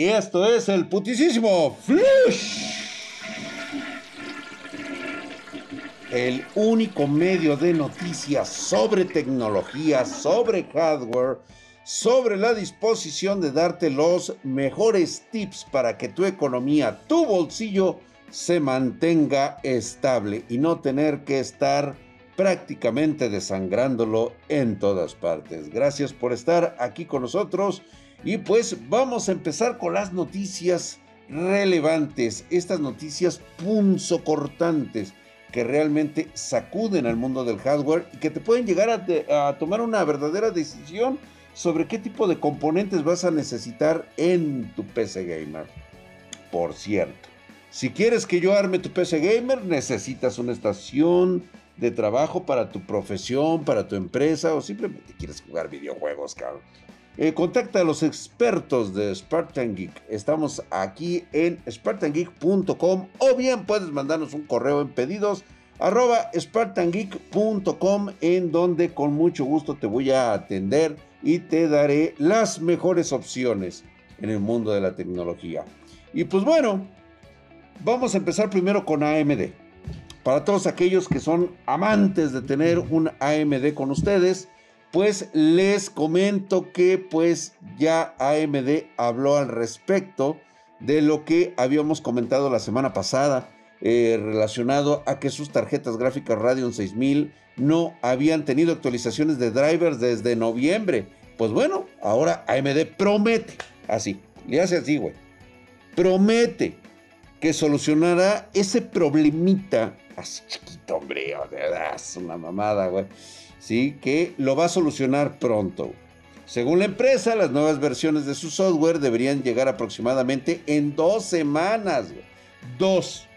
Y esto es el putisísimo Flush. El único medio de noticias sobre tecnología, sobre hardware, sobre la disposición de darte los mejores tips para que tu economía, tu bolsillo, se mantenga estable y no tener que estar prácticamente desangrándolo en todas partes. Gracias por estar aquí con nosotros y pues vamos a empezar con las noticias relevantes, estas noticias punzocortantes que realmente sacuden al mundo del hardware y que te pueden llegar a, tomar una verdadera decisión sobre qué tipo de componentes vas a necesitar en tu PC gamer. Por cierto, si quieres que yo arme tu PC gamer, necesitas una estación de trabajo para tu profesión, para tu empresa o simplemente quieres jugar videojuegos, cabrón. Eh, contacta a los expertos de Spartan Geek. Estamos aquí en spartangeek.com o bien puedes mandarnos un correo en pedidos arroba spartangeek.com en donde con mucho gusto te voy a atender y te daré las mejores opciones en el mundo de la tecnología. Y pues bueno, vamos a empezar primero con AMD. Para todos aquellos que son amantes de tener un AMD con ustedes, pues les comento que pues ya AMD habló al respecto de lo que habíamos comentado la semana pasada eh, relacionado a que sus tarjetas gráficas Radeon 6000 no habían tenido actualizaciones de drivers desde noviembre. Pues bueno, ahora AMD promete, así, le hace así, güey, promete que solucionará ese problemita, así chiquito, hombre, es una mamada, güey, sí, que lo va a solucionar pronto. Según la empresa, las nuevas versiones de su software deberían llegar aproximadamente en dos semanas. Dos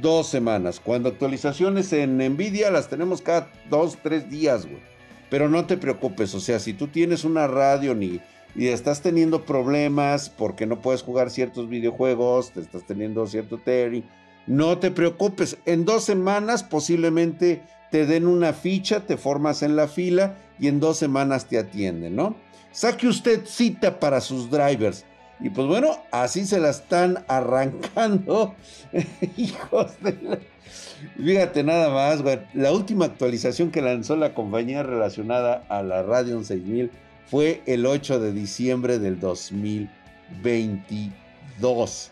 dos semanas. Cuando actualizaciones en Nvidia las tenemos cada dos, tres días, güey. Pero no te preocupes, o sea, si tú tienes una radio y, y estás teniendo problemas porque no puedes jugar ciertos videojuegos, te estás teniendo cierto Terry, no te preocupes. En dos semanas posiblemente te den una ficha, te formas en la fila y en dos semanas te atienden, ¿no? Saque usted cita para sus drivers. Y pues bueno, así se la están arrancando. Hijos de la... Fíjate nada más, güey. La última actualización que lanzó la compañía relacionada a la Radeon 6000 fue el 8 de diciembre del 2022.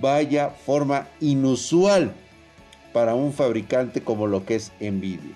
Vaya forma inusual para un fabricante como lo que es Nvidia.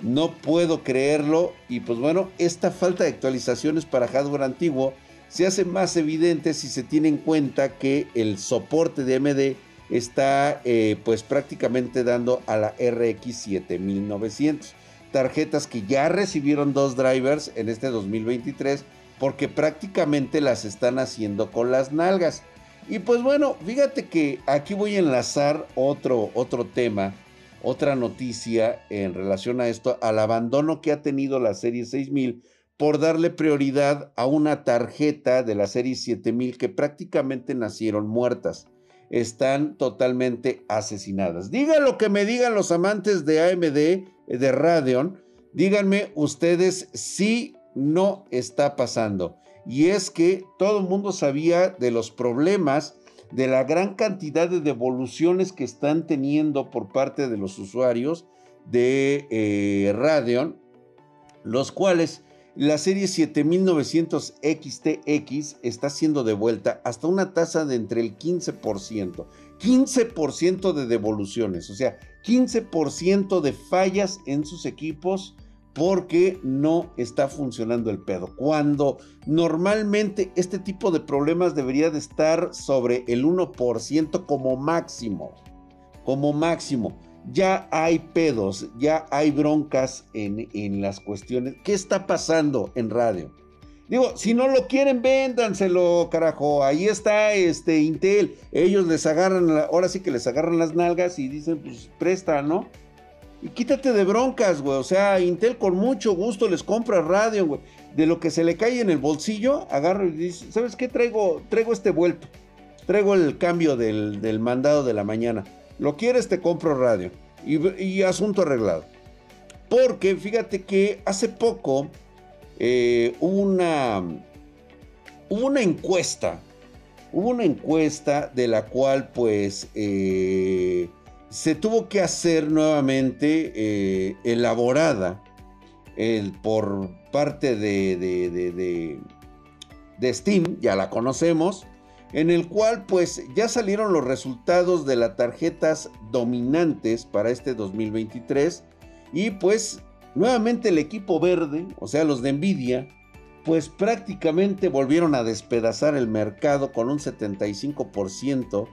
No puedo creerlo y pues bueno, esta falta de actualizaciones para hardware antiguo se hace más evidente si se tiene en cuenta que el soporte de AMD está eh, pues prácticamente dando a la RX 7900. Tarjetas que ya recibieron dos drivers en este 2023 porque prácticamente las están haciendo con las nalgas. Y pues bueno, fíjate que aquí voy a enlazar otro, otro tema, otra noticia en relación a esto, al abandono que ha tenido la serie 6000 por darle prioridad a una tarjeta de la serie 7000 que prácticamente nacieron muertas. Están totalmente asesinadas. Digan lo que me digan los amantes de AMD, de Radeon, díganme ustedes si no está pasando. Y es que todo el mundo sabía de los problemas, de la gran cantidad de devoluciones que están teniendo por parte de los usuarios de eh, Radeon, los cuales la serie 7900 XTX está siendo devuelta hasta una tasa de entre el 15%. 15% de devoluciones, o sea, 15% de fallas en sus equipos porque no está funcionando el pedo. Cuando normalmente este tipo de problemas debería de estar sobre el 1% como máximo. Como máximo ya hay pedos, ya hay broncas en, las cuestiones. ¿Qué está pasando en radio? Digo, si no lo quieren, véndanselo, carajo. Ahí está este Intel. Ellos les agarran, ahora sí que les agarran las nalgas y dicen, pues presta, ¿no? Y quítate de broncas, güey. O sea, Intel con mucho gusto les compra radio, güey. De lo que se le cae en el bolsillo, agarro y dice, ¿sabes qué? Traigo, traigo este vuelto. Traigo el cambio del, mandado de la mañana. Lo quieres, te compro radio. Y, asunto arreglado. Porque fíjate que hace poco eh, hubo, una, hubo una encuesta hubo una encuesta de la cual pues eh, se tuvo que hacer nuevamente eh, elaborada por parte de, de, de, Steam, ya la conocemos, en el cual pues ya salieron los resultados de las tarjetas dominantes para este 2023 y pues nuevamente el equipo verde, o sea los de Nvidia, pues prácticamente volvieron a despedazar el mercado con un 75%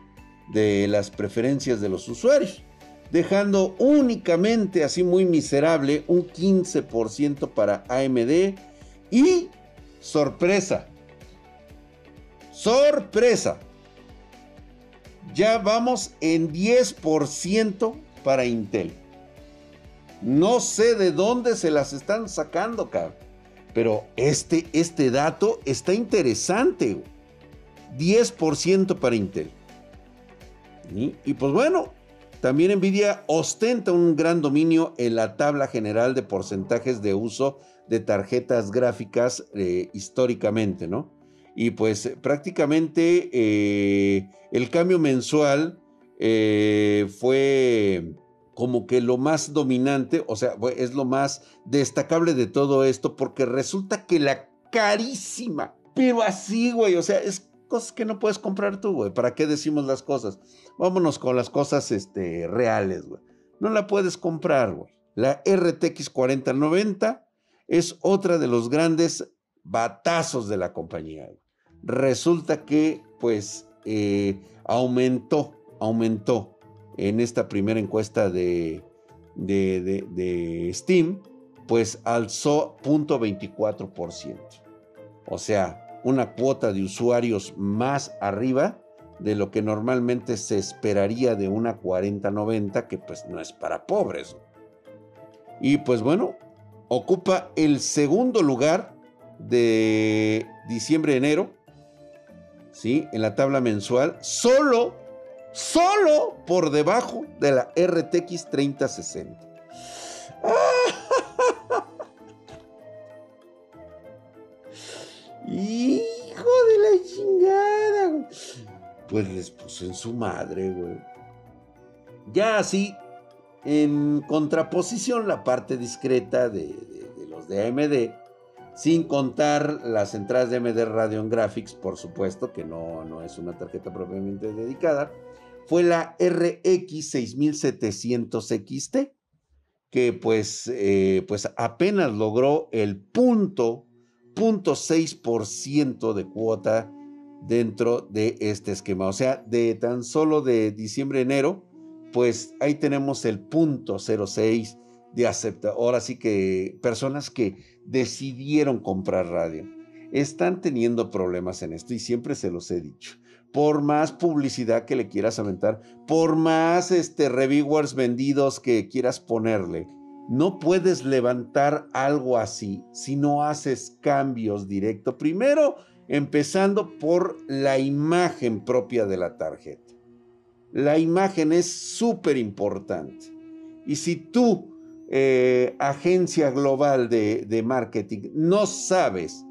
de las preferencias de los usuarios, dejando únicamente así muy miserable un 15% para AMD y sorpresa, sorpresa, ya vamos en 10% para Intel. No sé de dónde se las están sacando, cabrón. Pero este, este dato está interesante. 10% para Intel. Y, pues bueno, también Nvidia ostenta un gran dominio en la tabla general de porcentajes de uso de tarjetas gráficas eh, históricamente, ¿no? Y pues prácticamente eh, el cambio mensual eh, fue como que lo más dominante, o sea, es lo más destacable de todo esto, porque resulta que la carísima, pero así, güey, o sea, es cosas que no puedes comprar tú, güey. ¿Para qué decimos las cosas? Vámonos con las cosas este, reales, güey. No la puedes comprar, güey. La RTX 4090 es otra de los grandes batazos de la compañía. Resulta que, pues, eh, aumentó, aumentó en esta primera encuesta de, de, Steam, pues alzó 0.24%. O sea, una cuota de usuarios más arriba de lo que normalmente se esperaría de una 4090, que pues no es para pobres. Y pues bueno, ocupa el segundo lugar de diciembre-enero, ¿sí? En la tabla mensual, solo solo por debajo de la RTX 3060. Hijo de la chingada, Pues les puso en su madre, güey. Ya así, en contraposición, la parte discreta de, los de AMD, sin contar las entradas de AMD Radeon Graphics, por supuesto, que no, no es una tarjeta propiamente dedicada fue la RX 6700 XT, que pues, eh, pues apenas logró el punto, punto 6% de cuota dentro de este esquema. O sea, de tan solo de diciembre enero, pues ahí tenemos el punto 06 de acepta. Ahora sí que personas que decidieron comprar radio están teniendo problemas en esto y siempre se los he dicho por más publicidad que le quieras aventar, por más este, reviewers vendidos que quieras ponerle, no puedes levantar algo así si no haces cambios directos. Primero, empezando por la imagen propia de la tarjeta. La imagen es súper importante. Y si tú, eh, agencia global de, de marketing, no sabes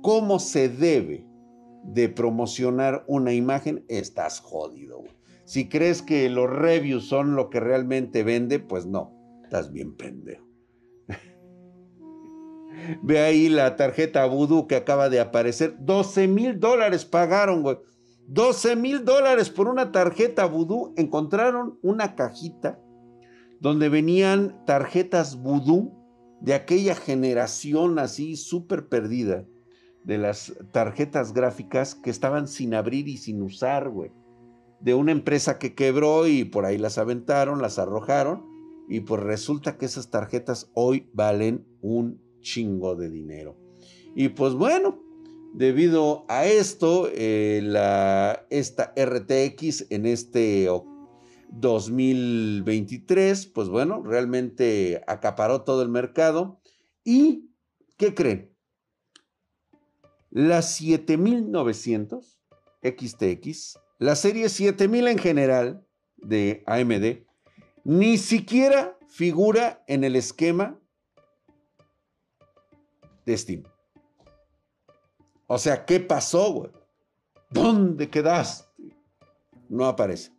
cómo se debe de promocionar una imagen, estás jodido. Si crees que los reviews son lo que realmente vende, pues no, estás bien pendejo. Ve ahí la tarjeta Voodoo que acaba de aparecer. 12 mil dólares pagaron, güey. 12 mil dólares por una tarjeta Voodoo. Encontraron una cajita donde venían tarjetas Voodoo de aquella generación así súper perdida de las tarjetas gráficas que estaban sin abrir y sin usar. De una empresa que quebró y por ahí las aventaron, las arrojaron. Y pues resulta que esas tarjetas hoy valen un chingo de dinero. Y pues bueno, debido a esto, eh, la, esta RTX en este 2023, pues bueno, realmente acaparó todo el mercado. ¿Y qué creen? la 7900 XTX, la serie 7000 en general de AMD, ni siquiera figura en el esquema de Steam. O sea, ¿qué pasó, güey? ¿Dónde quedaste? No aparece.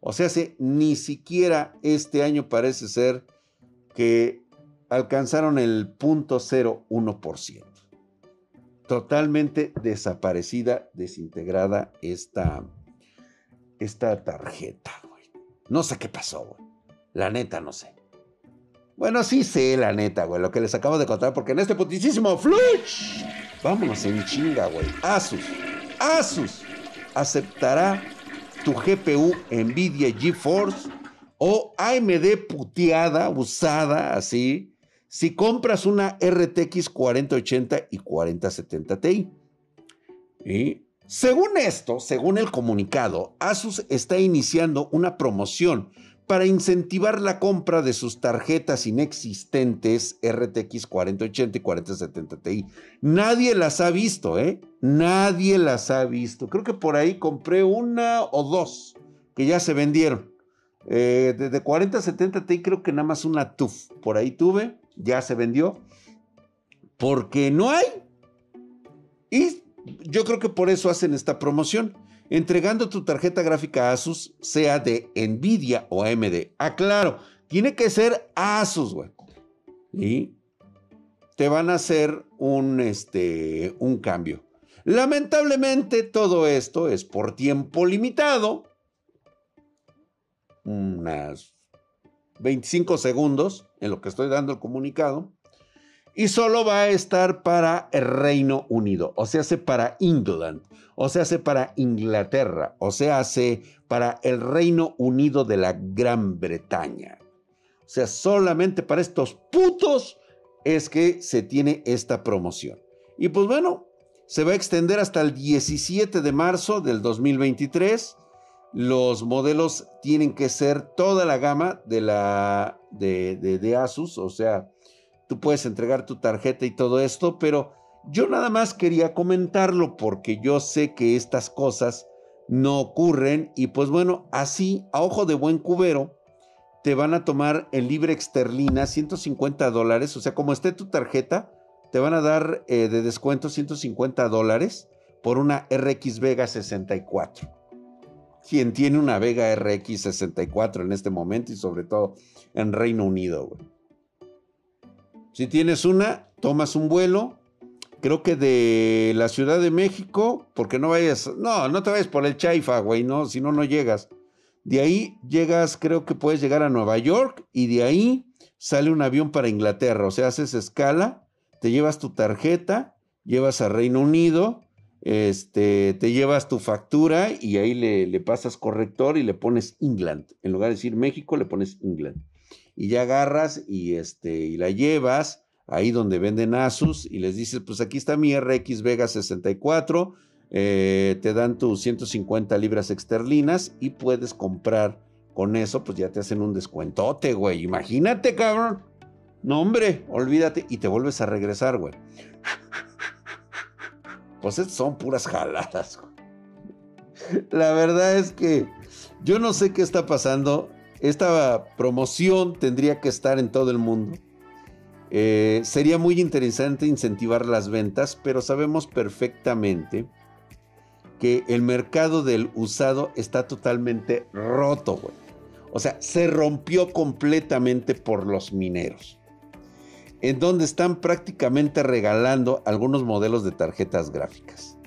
O sea, ni siquiera este año parece ser que alcanzaron el 0.01%. Totalmente desaparecida, desintegrada esta, esta tarjeta, güey. No sé qué pasó, güey. La neta, no sé. Bueno, sí sé, la neta, güey, lo que les acabo de contar, porque en este putísimo fluch, vámonos en chinga, güey. Asus, Asus aceptará tu GPU Nvidia GeForce o AMD puteada, usada así, si compras una RTX 4080 y 4070 Ti. Y según esto, según el comunicado, Asus está iniciando una promoción para incentivar la compra de sus tarjetas inexistentes RTX 4080 y 4070 Ti. Nadie las ha visto, ¿eh? Nadie las ha visto. Creo que por ahí compré una o dos que ya se vendieron. Eh, de, 4070 Ti creo que nada más una TUF. Por ahí tuve, ya se vendió. Porque no hay. Y yo creo que por eso hacen esta promoción entregando tu tarjeta gráfica Asus, sea de Nvidia o AMD. Aclaro, tiene que ser Asus, güey. Y te van a hacer un, este, un cambio. Lamentablemente todo esto es por tiempo limitado. Unas 25 segundos en lo que estoy dando el comunicado. Y solo va a estar para el Reino Unido, o sea, hace para England o se hace para Inglaterra, o se hace para el Reino Unido de la Gran Bretaña. O sea, solamente para estos putos es que se tiene esta promoción. Y pues bueno, se va a extender hasta el 17 de marzo del 2023. Los modelos tienen que ser toda la gama de, la, de, de Asus, o sea, tú puedes entregar tu tarjeta y todo esto, pero yo nada más quería comentarlo porque yo sé que estas cosas no ocurren y pues bueno, así a ojo de buen cubero te van a tomar en libre exterlina 150 dólares, o sea, como esté tu tarjeta, te van a dar eh, de descuento 150 dólares por una RX Vega 64. Quien tiene una Vega RX 64 en este momento y sobre todo en Reino Unido. Si tienes una, tomas un vuelo, creo que de la Ciudad de México, porque no vayas, no, no te vayas por el Chaifa, güey, no, si no, no llegas. De ahí llegas, creo que puedes llegar a Nueva York y de ahí sale un avión para Inglaterra, o sea, haces escala, te llevas tu tarjeta, llevas a Reino Unido, este, te llevas tu factura y ahí le, le pasas corrector y le pones England. En lugar de decir México, le pones England. Y ya agarras y, este, y la llevas ahí donde venden Asus y les dices, pues aquí está mi RX Vega 64, eh, te dan tus 150 libras exterlinas y puedes comprar con eso, pues ya te hacen un descuentote, güey. Imagínate, cabrón. No, hombre, olvídate y te vuelves a regresar, güey. Pues son puras jaladas. La verdad es que yo no sé qué está pasando. Esta promoción tendría que estar en todo el mundo. Eh, sería muy interesante incentivar las ventas, pero sabemos perfectamente que el mercado del usado está totalmente roto, O sea, se rompió completamente por los mineros. En donde están prácticamente regalando algunos modelos de tarjetas gráficas.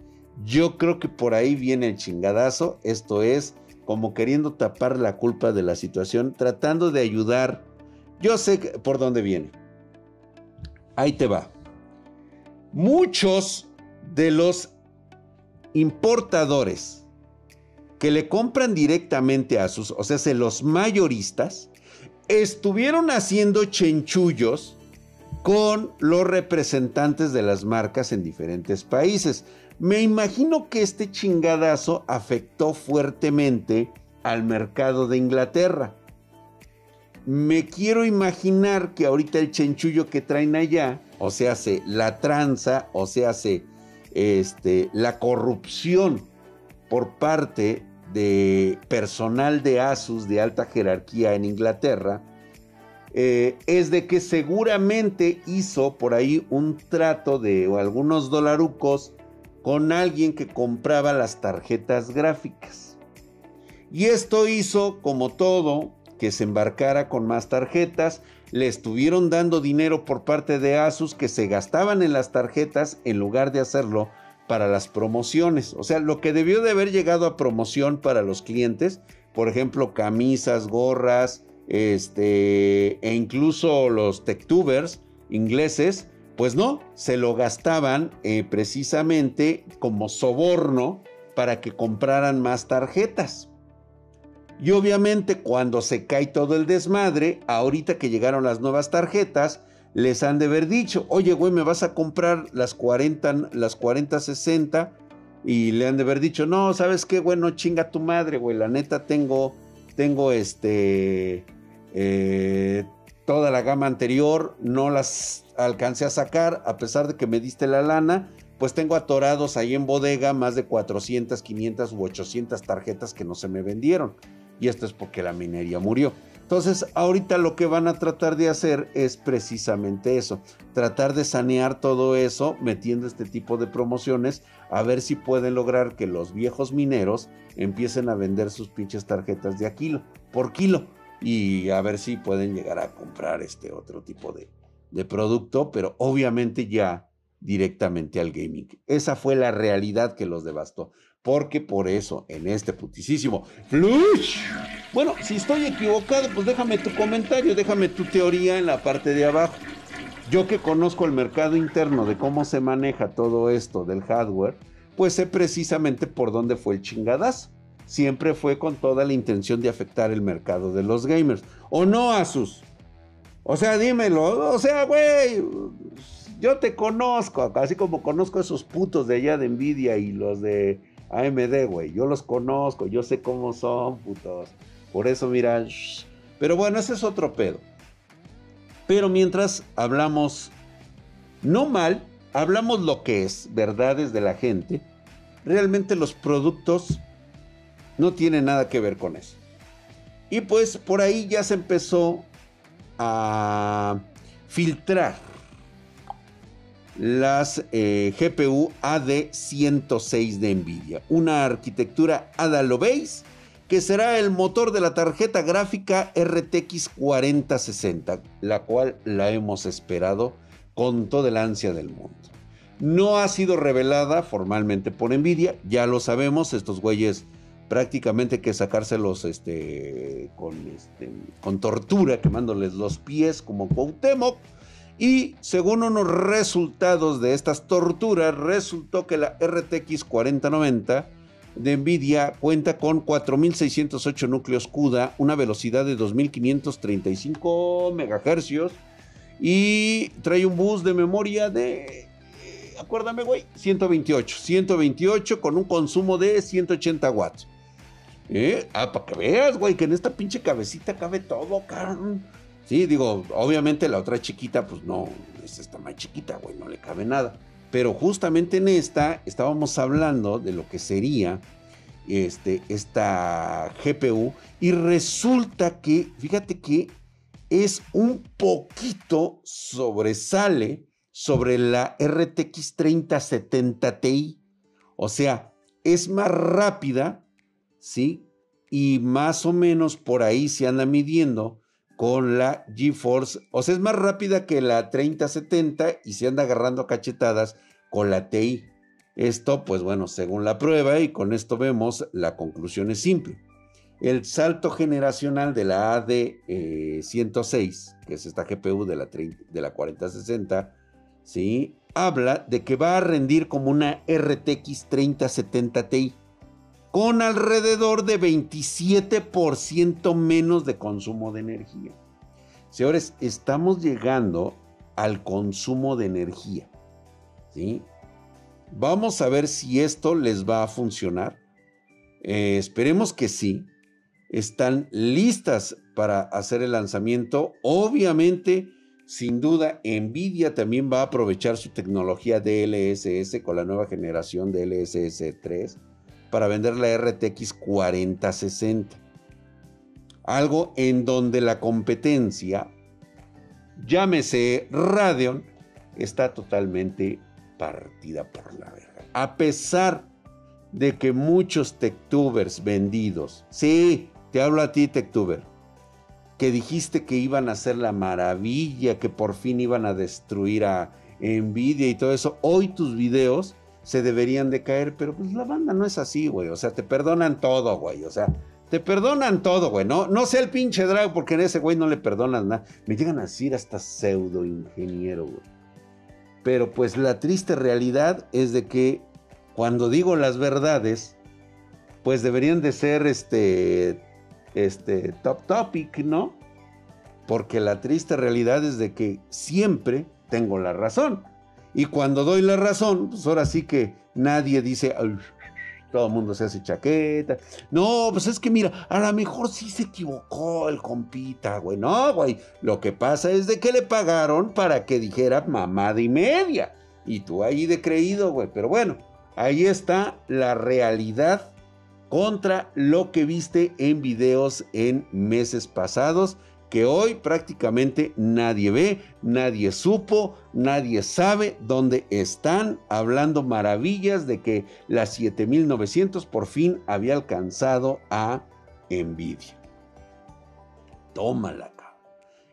Yo creo que por ahí viene el chingadazo. Esto es como queriendo tapar la culpa de la situación, tratando de ayudar. Yo sé por dónde viene Ahí te va. Muchos de los importadores que le compran directamente a sus, o sea, los mayoristas, estuvieron haciendo chenchullos con los representantes de las marcas en diferentes países. Me imagino que este chingadazo afectó fuertemente al mercado de Inglaterra me quiero imaginar que ahorita el chenchullo que traen allá, o sea, hace la tranza, o hace este, la corrupción por parte de personal de Asus de alta jerarquía en Inglaterra, eh, es de que seguramente hizo por ahí un trato de algunos dolarucos con alguien que compraba las tarjetas gráficas. Y esto hizo, como todo, que se embarcara con más tarjetas. Le estuvieron dando dinero por parte de Asus que se gastaban en las tarjetas en lugar de hacerlo para las promociones. O sea, lo que debió de haber llegado a promoción para los clientes, por ejemplo, camisas, gorras, este, e incluso los techtubers ingleses, pues no, se lo gastaban eh, precisamente como soborno para que compraran más tarjetas. Y obviamente cuando se cae todo el desmadre, ahorita que llegaron las nuevas tarjetas, les han de haber dicho, oye güey, me vas a comprar las 40, las 40, 60. Y le han de haber dicho, no, ¿sabes qué, güey? No chinga tu madre, güey. La neta tengo, tengo este, eh, toda la gama anterior, no las alcancé a sacar, a pesar de que me diste la lana, pues tengo atorados ahí en bodega más de 400, 500 u 800 tarjetas que no se me vendieron. Y esto es porque la minería murió. Entonces, ahorita lo que van a tratar de hacer es precisamente eso, tratar de sanear todo eso metiendo este tipo de promociones, a ver si pueden lograr que los viejos mineros empiecen a vender sus pinches tarjetas de a kilo, por kilo, y a ver si pueden llegar a comprar este otro tipo de, producto, pero obviamente ya directamente al gaming. Esa fue la realidad que los devastó. Porque por eso, en este putisísimo Flush. Bueno, si estoy equivocado, pues déjame tu comentario, déjame tu teoría en la parte de abajo. Yo que conozco el mercado interno de cómo se maneja todo esto del hardware, pues sé precisamente por dónde fue el chingadazo. Siempre fue con toda la intención de afectar el mercado de los gamers. ¿O no, Asus? O sea, dímelo. O sea, güey, yo te conozco, así como conozco a esos putos de allá de Nvidia y los de AMD, güey. Yo los conozco, yo sé cómo son, putos. Por eso, mira. Pero bueno, ese es otro pedo. Pero mientras hablamos, no mal, hablamos lo que es, verdades de la gente. Realmente los productos no tienen nada que ver con eso. Y pues por ahí ya se empezó a filtrar las eh, GPU AD106 de Nvidia, una arquitectura ADA. Que será el motor de la tarjeta gráfica RTX 4060, la cual la hemos esperado con toda el ansia del mundo. No ha sido revelada formalmente por Nvidia, ya lo sabemos, estos güeyes prácticamente que sacárselos este, con, este, con tortura, quemándoles los pies como Cuauhtémoc. Y según unos resultados de estas torturas, resultó que la RTX 4090 de Nvidia cuenta con 4608 núcleos CUDA, una velocidad de 2535 MHz y trae un bus de memoria de acuérdame, güey, 128. 128 con un consumo de 180 watts. ¿Eh? Ah, para que veas, güey, que en esta pinche cabecita cabe todo, cabrón. Sí, digo, obviamente la otra chiquita, pues no, esta está más chiquita, güey, no le cabe nada. Pero justamente en esta estábamos hablando de lo que sería este, esta GPU y resulta que, fíjate que es un poquito sobresale sobre la RTX 3070 Ti. O sea, es más rápida, ¿sí? Y más o menos por ahí se anda midiendo con la GeForce. O sea, es más rápida que la 3070 y se anda agarrando cachetadas con la TI. Esto, pues bueno, según la prueba y con esto vemos, la conclusión es simple. El salto generacional de la AD106, eh, que es esta GPU de la, de la 4060, ¿sí? habla de que va a rendir como una RTX 3070 Ti con alrededor de 27% menos de consumo de energía. Señores, estamos llegando al consumo de energía. ¿sí? Vamos a ver si esto les va a funcionar. Eh, esperemos que sí. Están listas para hacer el lanzamiento. Obviamente, sin duda, Nvidia también va a aprovechar su tecnología DLSS con la nueva generación de DLSS 3 para vender la RTX 4060. Algo en donde la competencia, llámese Radeon, está totalmente partida por la verga. A pesar de que muchos techtubers vendidos, sí, te hablo a ti, techtuber, que dijiste que iban a hacer la maravilla, que por fin iban a destruir a Nvidia y todo eso, hoy tus videos se deberían de caer, pero pues la banda no es así, güey, o sea, te perdonan todo, güey, o sea, te perdonan todo, güey, no, no sé el pinche drag porque en ese güey no le perdonas nada, me llegan a decir hasta pseudo ingeniero, güey. Pero pues la triste realidad es de que cuando digo las verdades, pues deberían de ser este este top topic, ¿no? Porque la triste realidad es de que siempre tengo la razón. Y cuando doy la razón, pues ahora sí que nadie dice, todo el mundo se hace chaqueta. No, pues es que mira, a lo mejor sí se equivocó el compita, güey. No, güey. Lo que pasa es de que le pagaron para que dijera mamada y media. Y tú ahí de creído, güey. Pero bueno, ahí está la realidad contra lo que viste en videos en meses pasados que hoy prácticamente nadie ve, nadie supo, nadie sabe dónde están hablando maravillas de que la 7900 por fin había alcanzado a Nvidia. Tómala.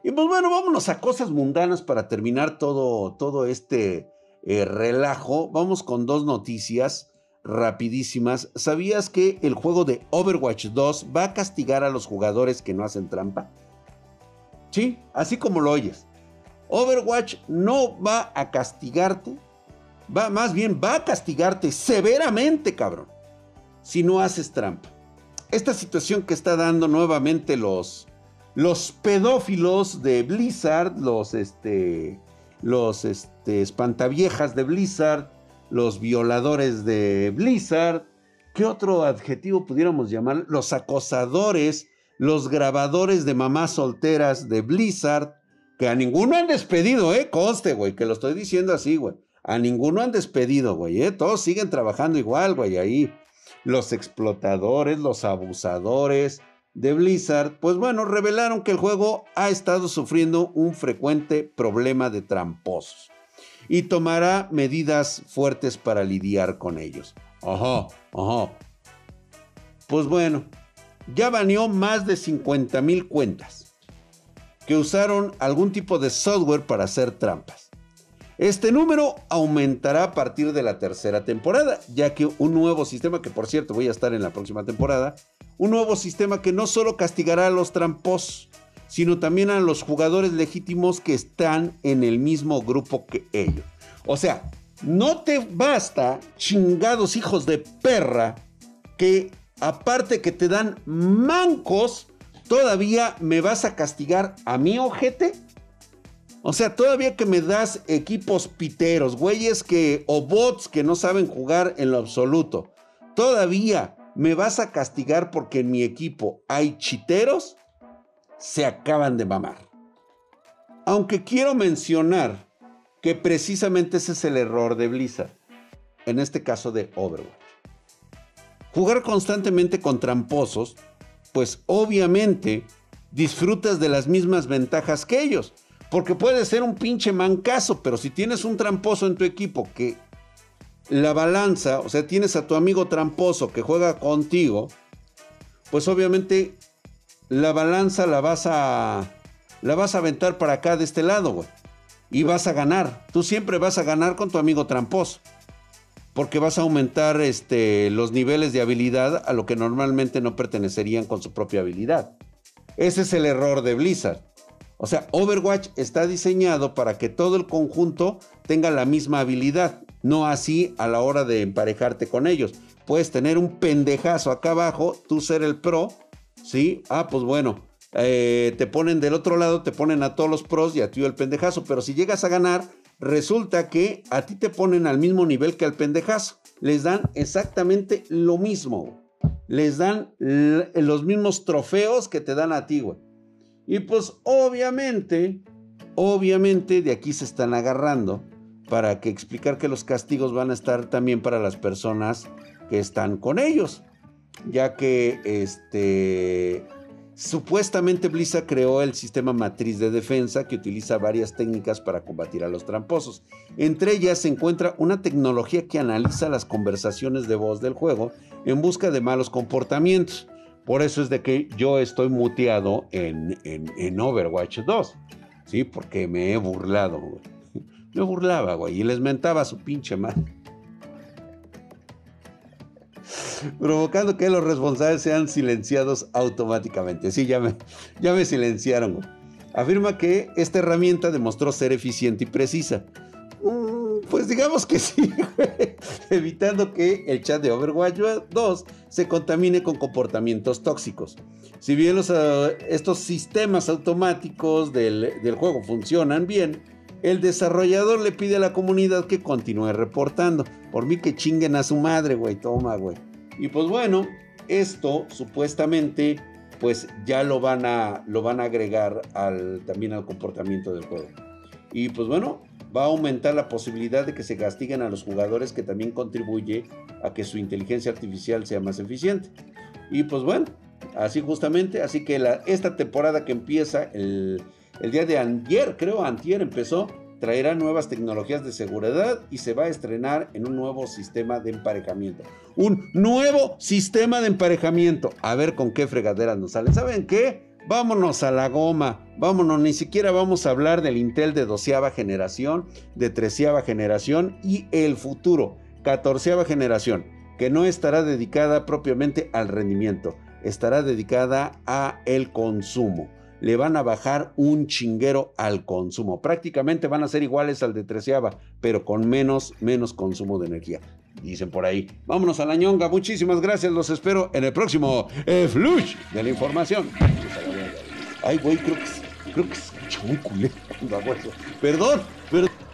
Y pues bueno, vámonos a cosas mundanas para terminar todo, todo este eh, relajo. Vamos con dos noticias rapidísimas. ¿Sabías que el juego de Overwatch 2 va a castigar a los jugadores que no hacen trampa? Sí, así como lo oyes. Overwatch no va a castigarte, va más bien va a castigarte severamente, cabrón, si no haces trampa. Esta situación que está dando nuevamente los los pedófilos de Blizzard, los este los este espantaviejas de Blizzard, los violadores de Blizzard, ¿qué otro adjetivo pudiéramos llamar? Los acosadores, los grabadores de mamás solteras de Blizzard, que a ninguno han despedido, ¿eh? Conste, güey, que lo estoy diciendo así, güey. A ninguno han despedido, güey, ¿eh? Todos siguen trabajando igual, güey, ahí. Los explotadores, los abusadores de Blizzard, pues bueno, revelaron que el juego ha estado sufriendo un frecuente problema de tramposos y tomará medidas fuertes para lidiar con ellos. Ajá, ajá. Pues bueno, ya baneó más de 50 mil cuentas que usaron algún tipo de software para hacer trampas. Este número aumentará a partir de la tercera temporada, ya que un nuevo sistema, que por cierto voy a estar en la próxima temporada, un nuevo sistema que no solo castigará a los trampos, sino también a los jugadores legítimos que están en el mismo grupo que ellos. O sea, no te basta, chingados hijos de perra, que aparte que te dan mancos, todavía me vas a castigar a mi ojete. O sea, todavía que me das equipos piteros, güeyes que o bots que no saben jugar en lo absoluto. Todavía me vas a castigar porque en mi equipo hay chiteros se acaban de mamar. Aunque quiero mencionar que precisamente ese es el error de Blizzard, en este caso de Overwatch. Jugar constantemente con tramposos, pues obviamente disfrutas de las mismas ventajas que ellos, porque puede ser un pinche mancazo, pero si tienes un tramposo en tu equipo que la balanza, o sea, tienes a tu amigo tramposo que juega contigo, pues obviamente la balanza la vas a la vas a aventar para acá de este lado, güey. Y vas a ganar. Tú siempre vas a ganar con tu amigo tramposo. Porque vas a aumentar este, los niveles de habilidad a lo que normalmente no pertenecerían con su propia habilidad. Ese es el error de Blizzard. O sea, Overwatch está diseñado para que todo el conjunto tenga la misma habilidad. No así a la hora de emparejarte con ellos. Puedes tener un pendejazo acá abajo, tú ser el pro ¿sí? Ah, pues bueno, eh, te ponen del otro lado, te ponen a todos los pros y a ti el pendejazo, pero si llegas a ganar, resulta que a ti te ponen al mismo nivel que al pendejazo. Les dan exactamente lo mismo. Les dan los mismos trofeos que te dan a ti, güey. Y pues obviamente, obviamente de aquí se están agarrando para que explicar que los castigos van a estar también para las personas que están con ellos ya que este, Supuestamente Blizzard creó el sistema matriz de defensa que utiliza varias técnicas para combatir a los tramposos. Entre ellas se encuentra una tecnología que analiza las conversaciones de voz del juego en busca de malos comportamientos. Por eso es de que yo estoy muteado en, en, Overwatch 2. Sí, porque me he burlado. Me burlaba, güey, y les mentaba su pinche madre. provocando que los responsables sean silenciados automáticamente. Sí, ya me, ya me silenciaron. Afirma que esta herramienta demostró ser eficiente y precisa. Mm, pues digamos que sí, evitando que el chat de Overwatch 2 se contamine con comportamientos tóxicos. Si bien ah, estos sistemas automáticos del, del juego funcionan bien, el desarrollador le pide a la comunidad que continúe reportando. Por mí que chinguen a su madre, güey. Toma, güey. Y pues bueno, esto supuestamente pues ya lo van a, lo van a agregar al, también al comportamiento del juego. Y pues bueno, va a aumentar la posibilidad de que se castiguen a los jugadores que también contribuye a que su inteligencia artificial sea más eficiente. Y pues bueno, así justamente, así que esta temporada que empieza el, el día de ayer, creo, antier empezó, traerá nuevas tecnologías de seguridad y se va a estrenar en un nuevo sistema de emparejamiento. Un nuevo sistema de emparejamiento. A ver con qué fregaderas nos sale. ¿Saben qué? Vámonos a la goma, vámonos, ni siquiera vamos a hablar del Intel de doceava generación, de treceava generación y el futuro, catorceava generación, que no estará dedicada propiamente al rendimiento, estará dedicada a el consumo le van a bajar un chinguero al consumo. Prácticamente van a ser iguales al de treceava, pero con menos, menos consumo de energía. Dicen por ahí. Vámonos a la ñonga. Muchísimas gracias. Los espero en el próximo eh, Flush de la información. Ay, güey, creo que, creo muy culé Perdón, perdón.